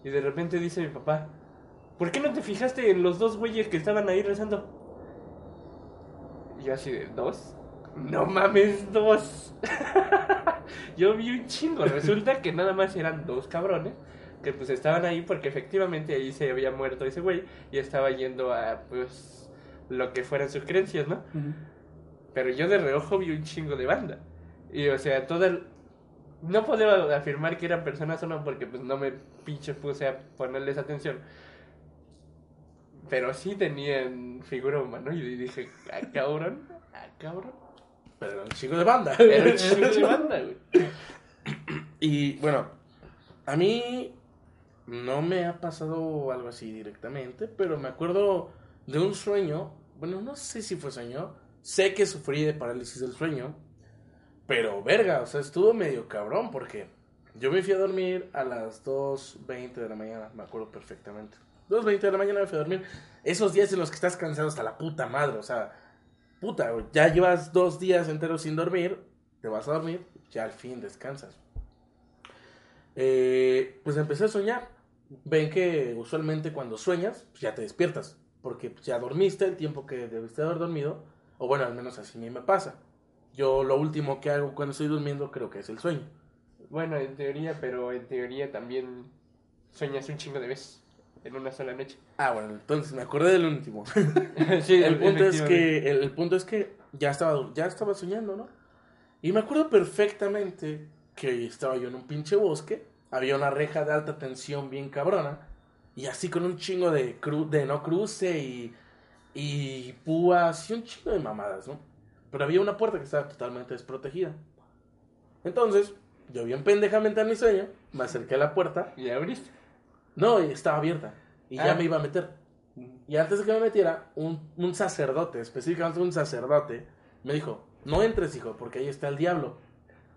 Y de repente dice mi papá, ¿por qué no te fijaste en los dos güeyes que estaban ahí rezando? Y yo así de, ¿dos? No mames, dos. [laughs] yo vi un chingo. Resulta que nada más eran dos cabrones que pues estaban ahí porque efectivamente ahí se había muerto ese güey y estaba yendo a pues lo que fueran sus creencias, ¿no? Pero yo de reojo vi un chingo de banda. Y o sea, toda el- no puedo afirmar que eran personas o no porque pues no me pinche puse a ponerles atención. Pero sí tenían figura humana y dije, ah, cabrón, ah, cabrón. Pero un chico de banda. Era un chingo de banda, güey. Y bueno, a mí no me ha pasado algo así directamente, pero me acuerdo de un sueño. Bueno, no sé si fue sueño. Sé que sufrí de parálisis del sueño. Pero verga, o sea, estuvo medio cabrón porque yo me fui a dormir a las 2.20 de la mañana, me acuerdo perfectamente. 2.20 de la mañana me fui a dormir. Esos días en los que estás cansado hasta la puta madre, o sea, puta, ya llevas dos días enteros sin dormir, te vas a dormir, ya al fin descansas. Eh, pues empecé a soñar. Ven que usualmente cuando sueñas, pues ya te despiertas, porque ya dormiste el tiempo que debiste haber dormido, o bueno, al menos así a mí me pasa. Yo lo último que hago cuando estoy durmiendo creo que es el sueño. Bueno, en teoría, pero en teoría también sueñas un chingo de veces en una sola noche. Ah, bueno, entonces me acordé del último. [laughs] sí, el punto es que el, el punto es que ya estaba ya estaba soñando, ¿no? Y me acuerdo perfectamente que estaba yo en un pinche bosque, había una reja de alta tensión bien cabrona y así con un chingo de cru, de no cruce y y púas y un chingo de mamadas, ¿no? Pero había una puerta que estaba totalmente desprotegida. Entonces, yo bien pendejamente a mi sueño, me acerqué a la puerta Y abriste. No, y estaba abierta. Y ya Ah. me iba a meter. Y antes de que me metiera, un, un sacerdote, específicamente un sacerdote, me dijo, no entres, hijo, porque ahí está el diablo.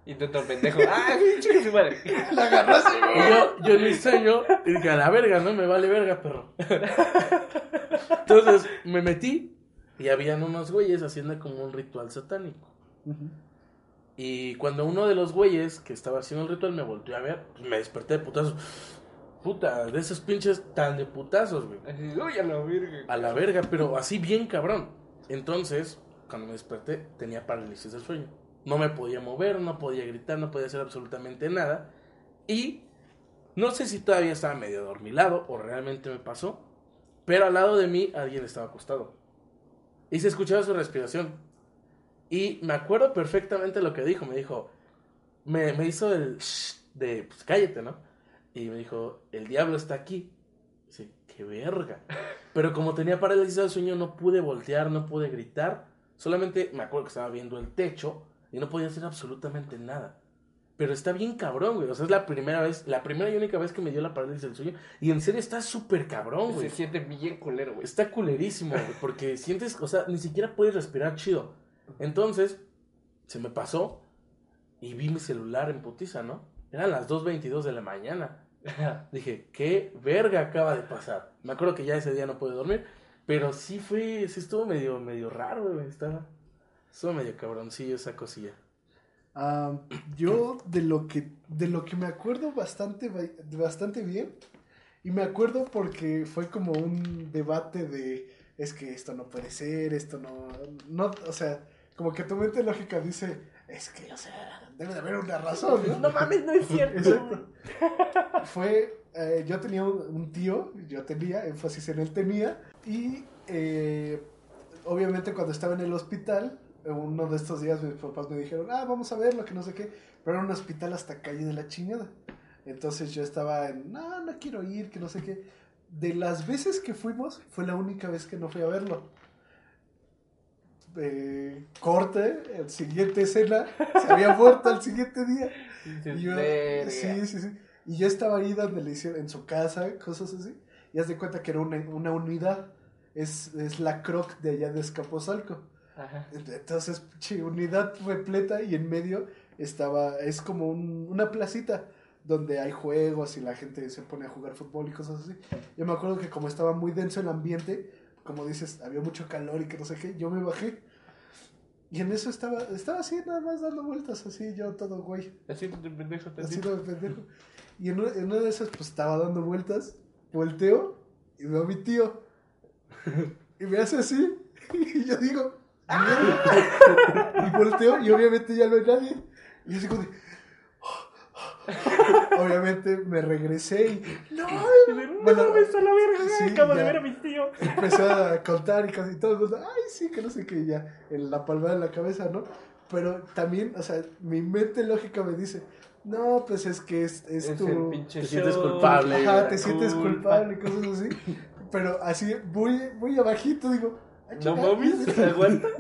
Y tú todo pendejo. [laughs] ¡Ah, chica su madre! [laughs] La agarraste. Y yo, yo en mi sueño, dije, a la verga, no me vale verga, perro. [laughs] Entonces me metí y habían unos güeyes haciendo como un ritual satánico. Y cuando uno de los güeyes que estaba haciendo el ritual me volteó a ver, pues me desperté de putazos. Puta, de esos pinches tan de putazos, güey. Uy, a la verga. A la verga, pero así bien cabrón. Entonces, cuando me desperté, tenía parálisis del sueño. No me podía mover, no podía gritar, no podía hacer absolutamente nada. Y no sé si todavía estaba medio dormilado o realmente me pasó, pero al lado de mí alguien estaba acostado. Y se escuchaba su respiración. Y me acuerdo perfectamente lo que dijo. Me dijo, me, me hizo el shh de, pues cállate, ¿no? Y me dijo, el diablo está aquí. Dice, qué verga. Pero como tenía parálisis del sueño, no pude voltear, no pude gritar. Solamente me acuerdo que estaba viendo el techo y no podía hacer absolutamente nada. Pero está bien cabrón, güey. O sea, es la primera vez, la primera y única vez que me dio la parálisis del sueño. Y en serio está súper cabrón, güey. Se siente bien culero, güey. Está culerísimo, güey. Porque sientes, o sea, ni siquiera puedes respirar chido. Entonces, se me pasó y vi mi celular en putiza, ¿no? Eran las 2.22 de la mañana. [laughs] Dije, qué verga acaba de pasar. Me acuerdo que ya ese día no pude dormir. Pero sí fue, sí estuvo medio, medio raro, güey. Estaba, estuvo medio cabroncillo esa cosilla. Yo de lo que de lo que me acuerdo bastante ba- bastante bien y me acuerdo porque fue como un debate de es que esto no puede ser esto no no o sea como que tu mente lógica dice es que o sea debe de haber una razón ¿no? No mames, no es cierto. Fue, eh, yo tenía un, un tío, yo tenía, énfasis en él tenía, y eh, obviamente cuando estaba en el hospital, uno de estos días mis papás me dijeron, ah, vamos a verlo, que no sé qué, pero era un hospital hasta calle de la chingada. Entonces yo estaba en, no, no quiero ir, que no sé qué. De las veces que fuimos, fue la única vez que no fui a verlo. Eh, corte, el siguiente escena, se había muerto el siguiente día. Y yo, Verga. sí, sí, sí. Y yo estaba ahí donde le hicieron, en su casa, cosas así. Y haz de cuenta que era una, una unidad. Es, es la croc de allá de Escaposalco. Ajá. Entonces, unidad repleta y en medio estaba, es como un- una placita donde hay juegos y la gente se pone a jugar fútbol y cosas así. Yo me acuerdo que como estaba muy denso el ambiente, como dices, había mucho calor y que no sé qué, yo me bajé. Y en eso estaba, estaba así, nada más dando vueltas, así, yo todo güey. Así de pendejo Así de pendejo. Y en una, en una de esas, pues estaba dando vueltas, volteo y veo a mi tío. Y me hace así. [laughs] Y yo digo, "Ah". Y volteo y obviamente ya no hay nadie. Y yo digo de. [laughs] Obviamente me regresé y. ¡No! No Bueno, mames, a la verga, sí, acabo de ver a mi tío. [laughs] Empecé a contar y casi todo el mundo, ay, sí, que no sé qué, ya, en la palmada en la cabeza, ¿no? Pero también, o sea, mi mente lógica me dice, no, pues es que es, es, Es tu... el pinche Te sientes show, culpable, Ajá, te sientes culpa. culpable y cosas así. Pero así, muy, muy abajito, digo, "Ah, No chinga". mames, aguanta. [laughs]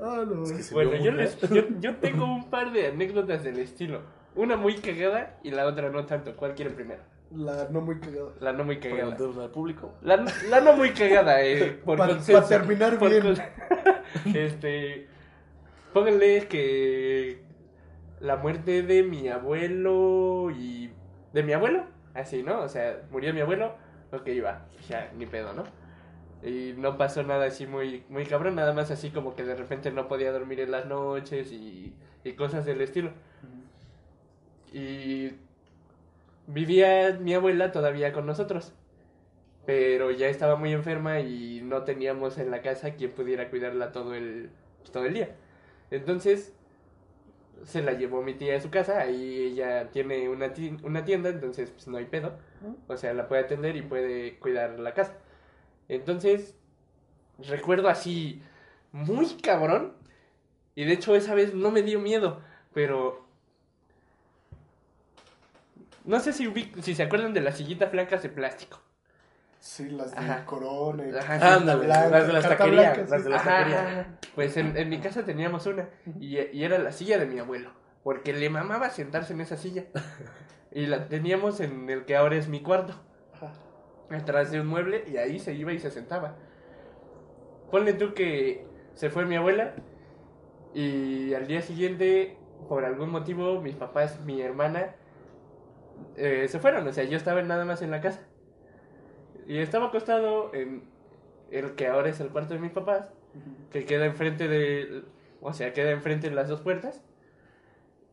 Ah, no. Es que Bueno, yo, les, yo, yo tengo un par de anécdotas del estilo. Una muy cagada y la otra no tanto. ¿Cuál quiere primero? La no muy cagada. La no muy cagada. Preguntemos al público. La, la no muy cagada, eh, [laughs] por Pa- consenso. terminar Por bien. con- [laughs] este, pónganle que la muerte de mi abuelo y de mi abuelo, así, ¿no? O sea, murió mi abuelo, ok, va, ya, ni pedo, ¿no? Y no pasó nada así muy, muy cabrón, nada más así como que de repente no podía dormir en las noches y, y cosas del estilo. Y vivía mi abuela todavía con nosotros, pero ya estaba muy enferma y no teníamos en la casa quien pudiera cuidarla todo el, todo el día. Entonces se la llevó mi tía a su casa, ahí ella tiene una ti- una tienda, entonces pues no hay pedo, o sea, la puede atender y puede cuidar la casa. Entonces, recuerdo así, muy cabrón, y de hecho esa vez no me dio miedo, pero... No sé si, si se acuerdan de las sillitas blancas de plástico. Sí, las de Ajá. corona. y Ajá, carta ándale, blanca, las de las taquerías, las de las taquerías. Pues en, en mi casa teníamos una y, y era la silla de mi abuelo, porque le mamaba sentarse en esa silla. Y la teníamos en el que ahora es mi cuarto, atrás de un mueble y ahí se iba y se sentaba. Ponle tú que se fue mi abuela y al día siguiente, por algún motivo, mis papás, mi hermana, eh, se fueron. O sea, yo estaba nada más en la casa. Y estaba acostado en el que ahora es el cuarto de mis papás, que queda enfrente de... O sea, queda enfrente de las dos puertas.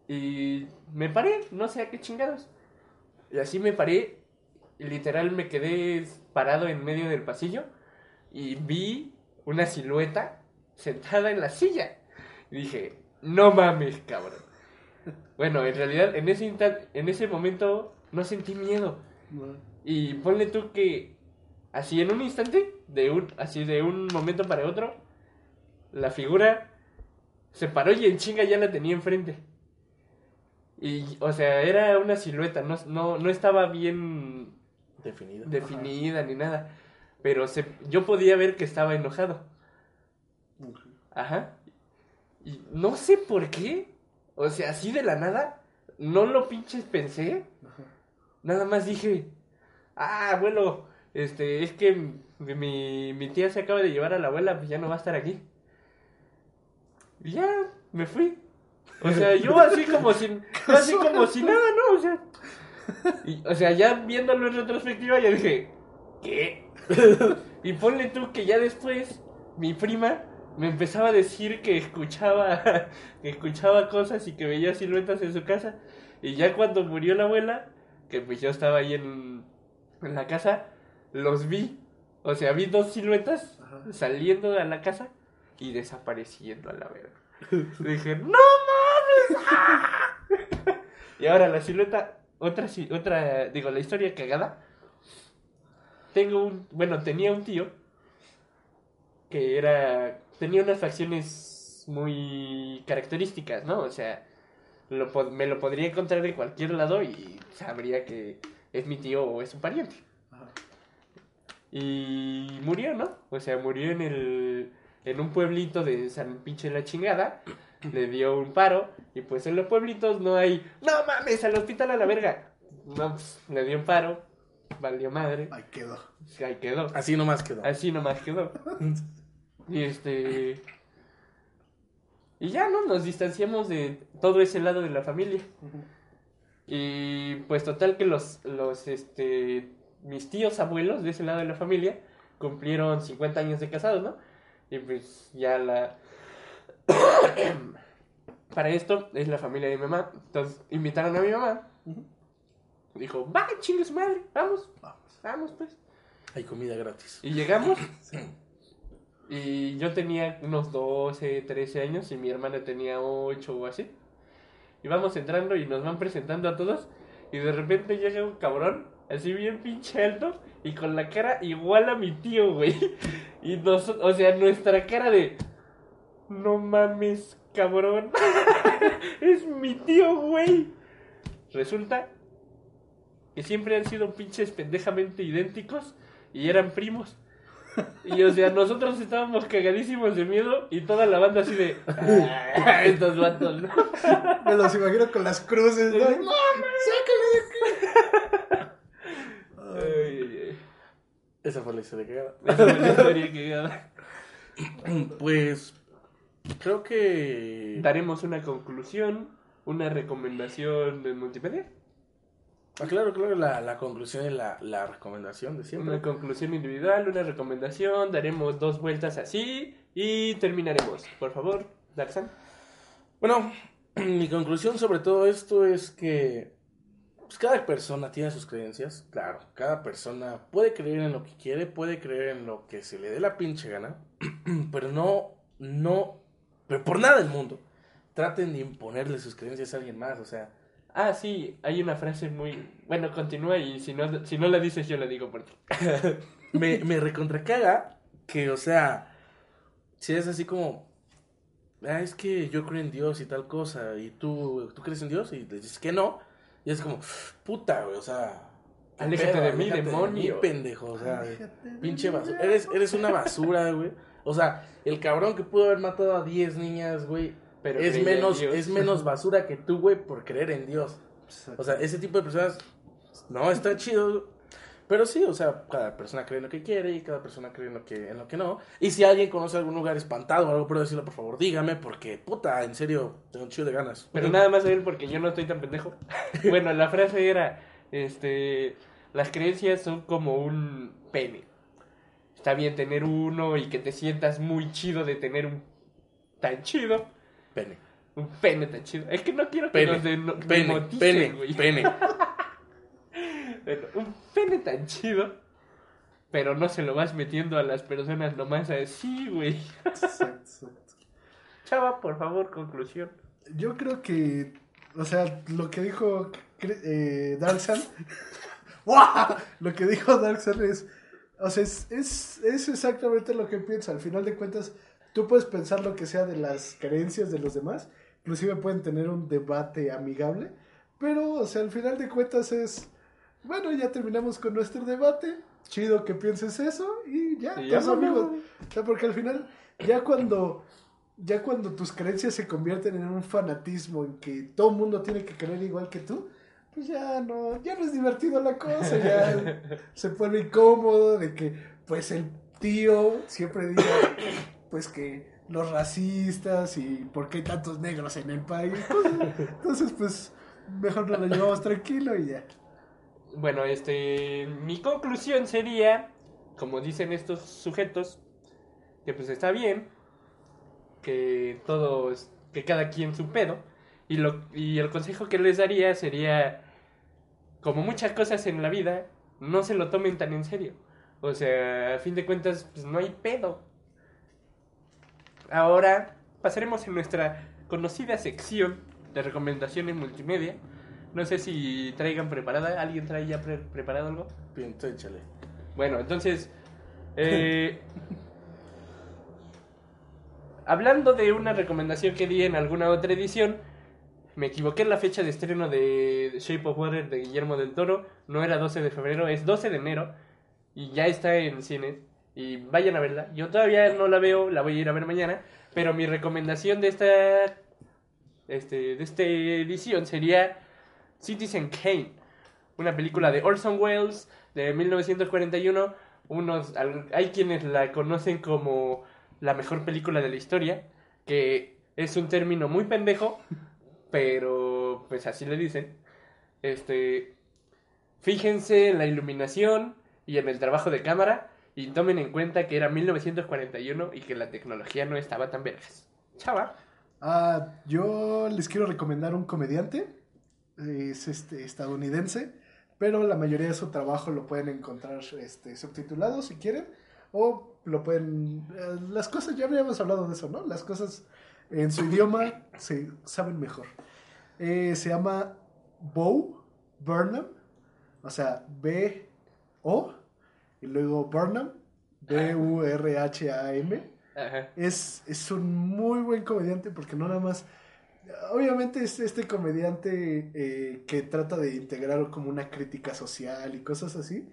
Y me paré, no sé a qué chingados. Y así me paré, y literal me quedé parado en medio del pasillo y vi una silueta sentada en la silla. Y dije, no mames, cabrón. Bueno, en realidad en ese, instan- en ese momento no sentí miedo. No. Y ponle tú que así en un instante, de un, así de un momento para otro, la figura se paró y en chinga ya la tenía enfrente. Y, o sea, era una silueta, no, no, no estaba bien Definido. definida ni nada. Pero se, yo podía ver que estaba enojado. Ajá. Y no sé por qué. O sea, así de la nada, no lo pinches pensé. Nada más dije, ah, abuelo, este, es que mi, mi tía se acaba de llevar a la abuela, pues ya no va a estar aquí. Y ya, me fui. O sea, yo [laughs] así como sin, yo así como si nada, ¿no? O sea, y- o sea, ya viéndolo en retrospectiva, ya dije, ¿qué? [laughs] Y ponle tú que ya después, mi prima me empezaba a decir que escuchaba, [laughs] que escuchaba cosas y que veía siluetas en su casa. Y ya cuando murió la abuela, que pues yo estaba ahí en, en la casa, los vi. O sea, vi dos siluetas Ajá. saliendo a la casa y desapareciendo a la verga. [laughs] Dije, ¡no mames! ¡Ah! [laughs] y ahora la silueta, otra, otra, digo, la historia cagada. Tengo un, bueno, tenía un tío que era, tenía unas facciones muy características, ¿no? O sea, lo, me lo podría encontrar de cualquier lado y sabría que es mi tío o es un pariente. Ajá. Y murió, ¿no? O sea, murió en el en un pueblito de San Pinche la chingada. Le dio un paro. Y pues en los pueblitos no hay. ¡No mames! Al hospital a la verga. No, pues, le dio un paro. Valió madre. Ahí quedó. Ahí quedó. Así nomás quedó. Así nomás quedó. [laughs] Y este. Y ya, ¿no? Nos distanciamos de todo ese lado de la familia. Y pues total que los, los, este, mis tíos abuelos de ese lado de la familia cumplieron 50 años de casados, ¿no? Y pues ya la... [coughs] Para esto es la familia de mi mamá. Entonces invitaron a mi mamá. Dijo, va, chingue su madre, vamos, Vamos. vamos pues. Hay comida gratis. Y llegamos. Y yo tenía unos 12, 13 años y mi hermana tenía 8 o así. Y vamos entrando y nos van presentando a todos. Y de repente llega un cabrón, así bien pinche alto, y con la cara igual a mi tío, güey. Y nos, o sea, nuestra cara de. No mames, cabrón. [laughs] es mi tío, güey. Resulta que siempre han sido pinches pendejamente idénticos y eran primos. [laughs] Y o sea, nosotros estábamos cagadísimos de miedo y toda la banda así de. "Ah, estos vatos, ¿no? Me los imagino con las cruces, ¿no? ¡No, Ay, ay, ay. Esa fue la historia cagada. [laughs] Esa fue la historia que Pues creo que Daremos una conclusión, una recomendación de multimedia. Ah, claro, claro, la, la conclusión y la, la recomendación de siempre. Una conclusión individual, una recomendación, daremos dos vueltas así y terminaremos. Por favor, Daxan. Bueno, [clears throat] mi conclusión sobre todo esto es que pues, cada persona tiene sus creencias, claro, cada persona puede creer en lo que quiere, puede creer en lo que se le dé la pinche gana, [clears throat] pero no, no, pero por nada del mundo traten de imponerle sus creencias a alguien más, o sea, Ah, sí, hay una frase muy... Bueno, continúa y si no, si no la dices yo la digo por ti. [laughs] me, me recontracaga que, o sea, si es así como, ah, es que yo creo en Dios y tal cosa, y tú, ¿tú crees en Dios? Y le dices que no, y es como, puta, güey, o sea, ¿qué Aléjate de mí, Aléjate demonio. mí, pendejo, o sea, de pinche basura, eres, eres una basura, güey. O sea, el cabrón que pudo haber matado a 10 niñas, güey, Pero es menos, es menos [laughs] basura que tú, güey, por creer en Dios. O sea, ese tipo de personas, no, está chido. Pero sí, o sea, cada persona cree en lo que quiere y cada persona cree en lo que, en lo que no. Y si alguien conoce algún lugar espantado o algo por decirlo, por favor, dígame, porque, puta, en serio, tengo un chido de ganas. Pero nada más a él porque yo no estoy tan pendejo. [laughs] Bueno, la frase era, este, las creencias son como un pene. Está bien tener uno y que te sientas muy chido de tener un tan chido. Pene. Un pene tan chido. Es que no quiero que Pene. nos Pene. Pene. güey. Pene. [laughs] Bueno, un pene tan chido. Pero no se lo vas metiendo a las personas nomás así, güey. Exacto, [laughs] exacto. Chava, por favor, conclusión. Yo creo que, o sea, lo que dijo eh, Darksan, [laughs] ¡Guau! lo que dijo Darksan es, o sea, es, es, es exactamente lo que piensa. Al final de cuentas, tú puedes pensar lo que sea de las creencias de los demás, inclusive pueden tener un debate amigable, pero, o sea, al final de cuentas es, bueno, ya terminamos con nuestro debate, chido que pienses eso y ya, Y todos ya, amigos. O sea, porque al final, ya cuando ya cuando tus creencias se convierten en un fanatismo en que todo el mundo tiene que creer igual que tú, pues ya no, ya no es divertido la cosa, ya [laughs] se pone incómodo de que pues el tío siempre diga pues que los racistas y por qué hay tantos negros en el país. Entonces, pues mejor nos lo llevamos tranquilo y ya. Bueno, este, mi conclusión sería, como dicen estos sujetos, que pues está bien, que todos, que cada quien su pedo, y, lo, y el consejo que les daría sería, como muchas cosas en la vida, no se lo tomen tan en serio. O sea, a fin de cuentas, pues no hay pedo. Ahora pasaremos en nuestra conocida sección de recomendaciones multimedia. No sé si traigan preparada, ¿alguien trae ya pre- preparado algo? Bien, tú échale. Bueno, entonces, [laughs] eh, hablando de una recomendación que di en alguna otra edición, me equivoqué en la fecha de estreno de Shape of Water de Guillermo del Toro. No era 12 de febrero, es 12 de enero y ya está en cines. Y vayan a verla. Yo todavía no la veo, la voy a ir a ver mañana. Pero mi recomendación de esta, este, de esta edición sería Citizen Kane, una película de Orson Welles de 1941. Unos, hay quienes la conocen como la mejor película de la historia, que es un término muy pendejo, pero pues así le dicen. Este, fíjense en la iluminación y en el trabajo de cámara y tomen en cuenta que era 1941 y que la tecnología no estaba tan vergas. Chava. Ah, yo les quiero recomendar un comediante. Es este estadounidense, pero la mayoría de su trabajo lo pueden encontrar este, subtitulado si quieren. O lo pueden. eh, las cosas, ya habíamos hablado de eso, ¿no? Las cosas en su idioma [laughs] se saben mejor. Eh, se llama Bo Burnham, o sea, B-O, y luego Burnham, B-U-R-H-A-M. Es, es un muy buen comediante porque no nada más... Obviamente es este comediante eh, que trata de integrar como una crítica social y cosas así,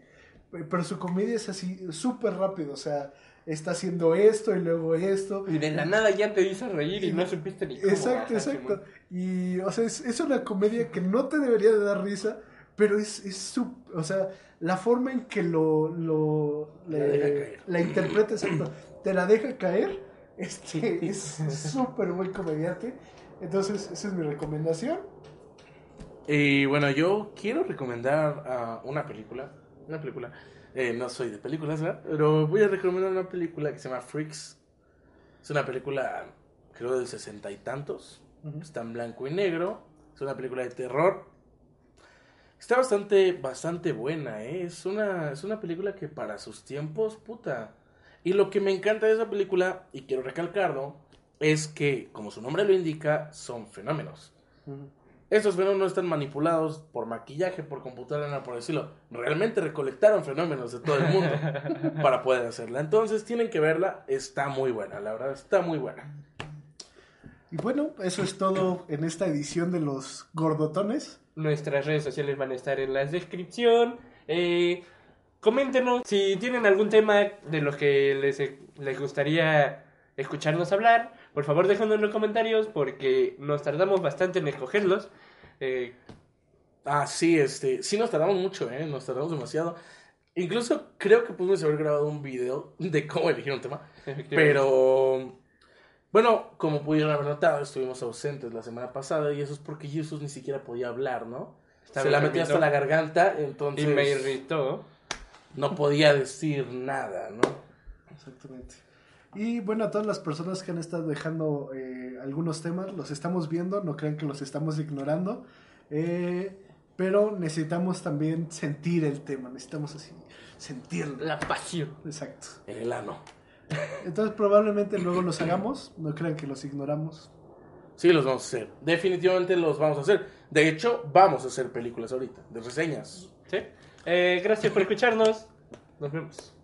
pe- pero su comedia es así súper rápido, o sea, está haciendo esto y luego esto. Y de la nada ya te hizo reír y no supiste ni cómo. Exacto, exacto. Y, o sea, es, es una comedia que no te debería de dar risa, pero es, es su- o sea, la forma en que lo, lo La le- deja caer. la interpreta, exacto, te la deja caer, este, es súper buen comediante. Entonces, esa es mi recomendación. Y bueno, yo quiero recomendar ah, una película. Una película. Eh, no soy de películas, ¿verdad? Pero voy a recomendar una película que se llama Freaks. Es una película, creo, del sesenta y tantos. Está en blanco y negro. Es una película de terror. Está bastante, bastante buena, ¿eh? Es una, es una película que para sus tiempos, puta. Y lo que me encanta de esa película, y quiero recalcarlo, es que, como su nombre lo indica, son fenómenos. Estos fenómenos no están manipulados por maquillaje, por computadora, nada por decirlo. Realmente recolectaron fenómenos de todo el mundo [laughs] para poder hacerla. Entonces tienen que verla. Está muy buena, la verdad, está muy buena. Y bueno, eso es todo en esta edición de los gordotones. Nuestras redes sociales van a estar en la descripción. Eh, coméntenos si tienen algún tema de los que les, les gustaría escucharnos hablar. Por favor, déjenlo en los comentarios porque nos tardamos bastante en escogerlos. Eh, Ah, sí, este, sí nos tardamos mucho, ¿eh? Nos tardamos demasiado. Incluso creo que pudimos haber grabado un video de cómo elegir un tema. Pero, bueno, como pudieron haber notado, estuvimos ausentes la semana pasada y eso es porque Jesús ni siquiera podía hablar, ¿no? Estaba Se la metía hasta la garganta, entonces y me irritó. no podía decir nada, ¿no? Exactamente. Y bueno, a todas las personas que han estado dejando eh, algunos temas, los estamos viendo, no crean que los estamos ignorando, eh, pero necesitamos también sentir el tema, necesitamos así, sentirlo. La pasión. Exacto. En el ano. Entonces probablemente luego los hagamos, no crean que los ignoramos. Sí, los vamos a hacer. Definitivamente los vamos a hacer. De hecho, vamos a hacer películas ahorita, de reseñas. ¿Sí? Eh, gracias por escucharnos. Nos vemos.